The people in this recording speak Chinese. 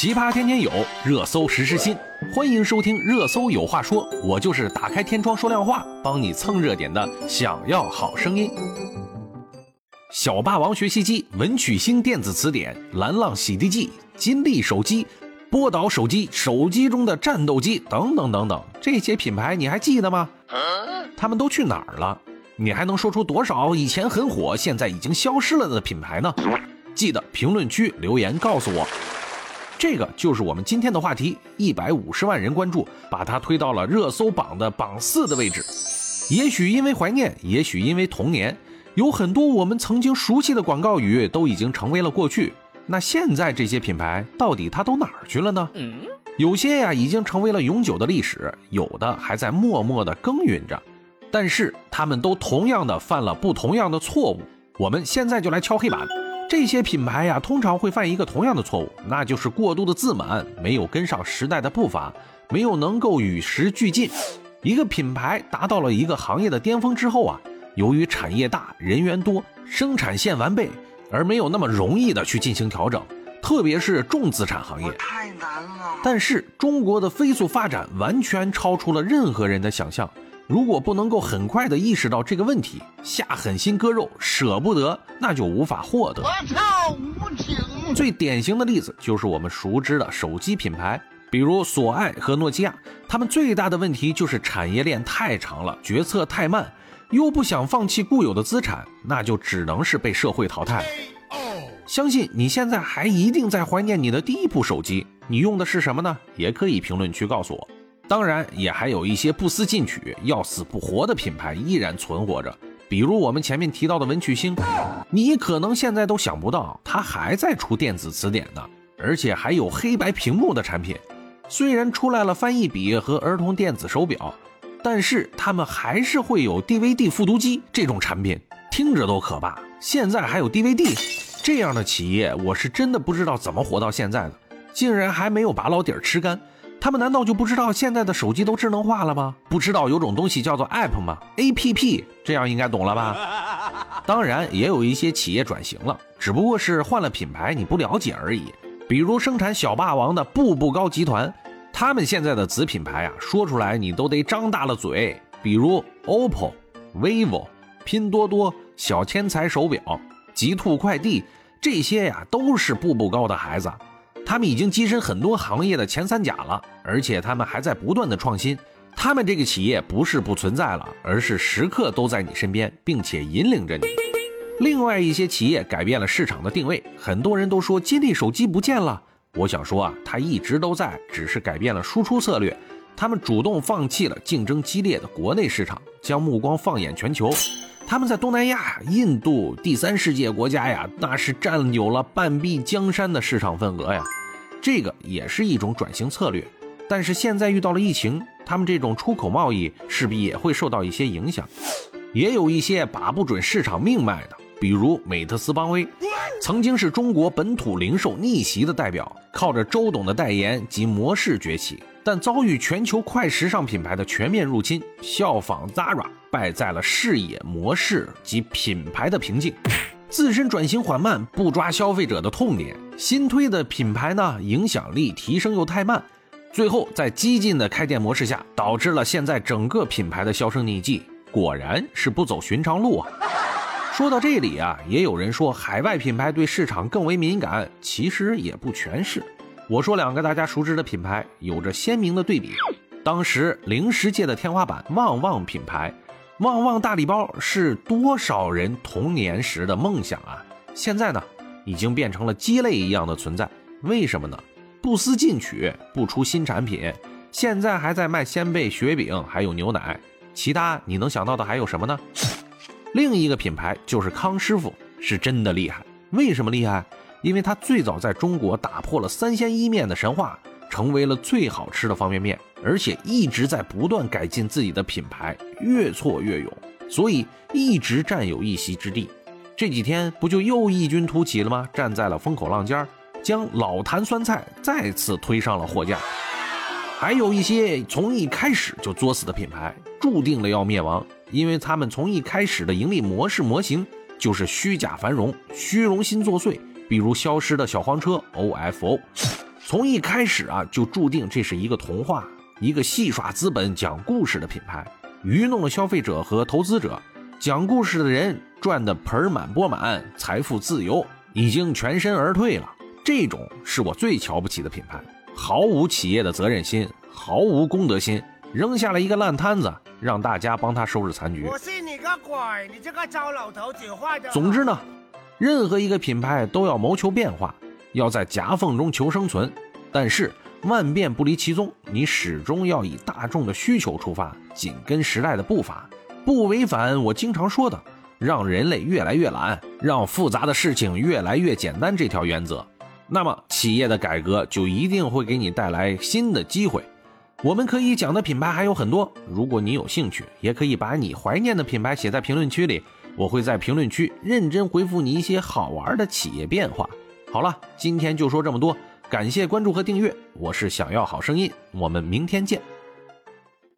奇葩天天有，热搜时时新。欢迎收听《热搜有话说》，我就是打开天窗说亮话，帮你蹭热点的。想要好声音，小霸王学习机、文曲星电子词典、蓝浪洗涤剂、金立手机、波导手机、手机中的战斗机等等等等，这些品牌你还记得吗？他们都去哪儿了？你还能说出多少以前很火，现在已经消失了的品牌呢？记得评论区留言告诉我。这个就是我们今天的话题，一百五十万人关注，把它推到了热搜榜的榜四的位置。也许因为怀念，也许因为童年，有很多我们曾经熟悉的广告语都已经成为了过去。那现在这些品牌到底它都哪儿去了呢？有些呀已经成为了永久的历史，有的还在默默的耕耘着。但是他们都同样的犯了不同样的错误。我们现在就来敲黑板。这些品牌呀，通常会犯一个同样的错误，那就是过度的自满，没有跟上时代的步伐，没有能够与时俱进。一个品牌达到了一个行业的巅峰之后啊，由于产业大、人员多、生产线完备，而没有那么容易的去进行调整，特别是重资产行业。太难了。但是中国的飞速发展完全超出了任何人的想象。如果不能够很快的意识到这个问题，下狠心割肉，舍不得，那就无法获得。我操，无情！最典型的例子就是我们熟知的手机品牌，比如索爱和诺基亚，他们最大的问题就是产业链太长了，决策太慢，又不想放弃固有的资产，那就只能是被社会淘汰。相信你现在还一定在怀念你的第一部手机，你用的是什么呢？也可以评论区告诉我。当然，也还有一些不思进取、要死不活的品牌依然存活着，比如我们前面提到的文曲星，你可能现在都想不到，它还在出电子词典呢，而且还有黑白屏幕的产品。虽然出来了翻译笔和儿童电子手表，但是他们还是会有 DVD 复读机这种产品，听着都可怕。现在还有 DVD 这样的企业，我是真的不知道怎么活到现在的，竟然还没有把老底儿吃干。他们难道就不知道现在的手机都智能化了吗？不知道有种东西叫做 App 吗？APP 这样应该懂了吧？当然也有一些企业转型了，只不过是换了品牌，你不了解而已。比如生产小霸王的步步高集团，他们现在的子品牌啊，说出来你都得张大了嘴。比如 OPPO、vivo、拼多多、小天才手表、极兔快递，这些呀都是步步高的孩子。他们已经跻身很多行业的前三甲了，而且他们还在不断的创新。他们这个企业不是不存在了，而是时刻都在你身边，并且引领着你。另外一些企业改变了市场的定位，很多人都说金立手机不见了。我想说啊，它一直都在，只是改变了输出策略。他们主动放弃了竞争激烈的国内市场，将目光放眼全球。他们在东南亚、印度、第三世界国家呀，那是占有了半壁江山的市场份额呀。这个也是一种转型策略，但是现在遇到了疫情，他们这种出口贸易势必也会受到一些影响。也有一些把不准市场命脉的，比如美特斯邦威，曾经是中国本土零售逆袭的代表，靠着周董的代言及模式崛起，但遭遇全球快时尚品牌的全面入侵，效仿 Zara，败在了视野、模式及品牌的瓶颈。自身转型缓慢，不抓消费者的痛点，新推的品牌呢，影响力提升又太慢，最后在激进的开店模式下，导致了现在整个品牌的销声匿迹，果然是不走寻常路啊。说到这里啊，也有人说海外品牌对市场更为敏感，其实也不全是。我说两个大家熟知的品牌，有着鲜明的对比，当时零食界的天花板旺旺品牌。旺旺大礼包是多少人童年时的梦想啊！现在呢，已经变成了鸡肋一样的存在。为什么呢？不思进取，不出新产品，现在还在卖鲜贝、雪饼，还有牛奶。其他你能想到的还有什么呢？另一个品牌就是康师傅，是真的厉害。为什么厉害？因为它最早在中国打破了三鲜一面的神话。成为了最好吃的方便面，而且一直在不断改进自己的品牌，越挫越勇，所以一直占有一席之地。这几天不就又异军突起了吗？站在了风口浪尖，将老坛酸菜再次推上了货架。还有一些从一开始就作死的品牌，注定了要灭亡，因为他们从一开始的盈利模式模型就是虚假繁荣、虚荣心作祟，比如消失的小黄车 OFO。从一开始啊，就注定这是一个童话，一个戏耍资本、讲故事的品牌，愚弄了消费者和投资者。讲故事的人赚得盆满钵满，财富自由，已经全身而退了。这种是我最瞧不起的品牌，毫无企业的责任心，毫无公德心，扔下了一个烂摊子，让大家帮他收拾残局。我信你个鬼！你这个糟老头子坏的。总之呢，任何一个品牌都要谋求变化，要在夹缝中求生存。但是万变不离其宗，你始终要以大众的需求出发，紧跟时代的步伐。不违反我经常说的“让人类越来越懒，让复杂的事情越来越简单”这条原则，那么企业的改革就一定会给你带来新的机会。我们可以讲的品牌还有很多，如果你有兴趣，也可以把你怀念的品牌写在评论区里，我会在评论区认真回复你一些好玩的企业变化。好了，今天就说这么多，感谢关注和订阅，我是想要好声音，我们明天见。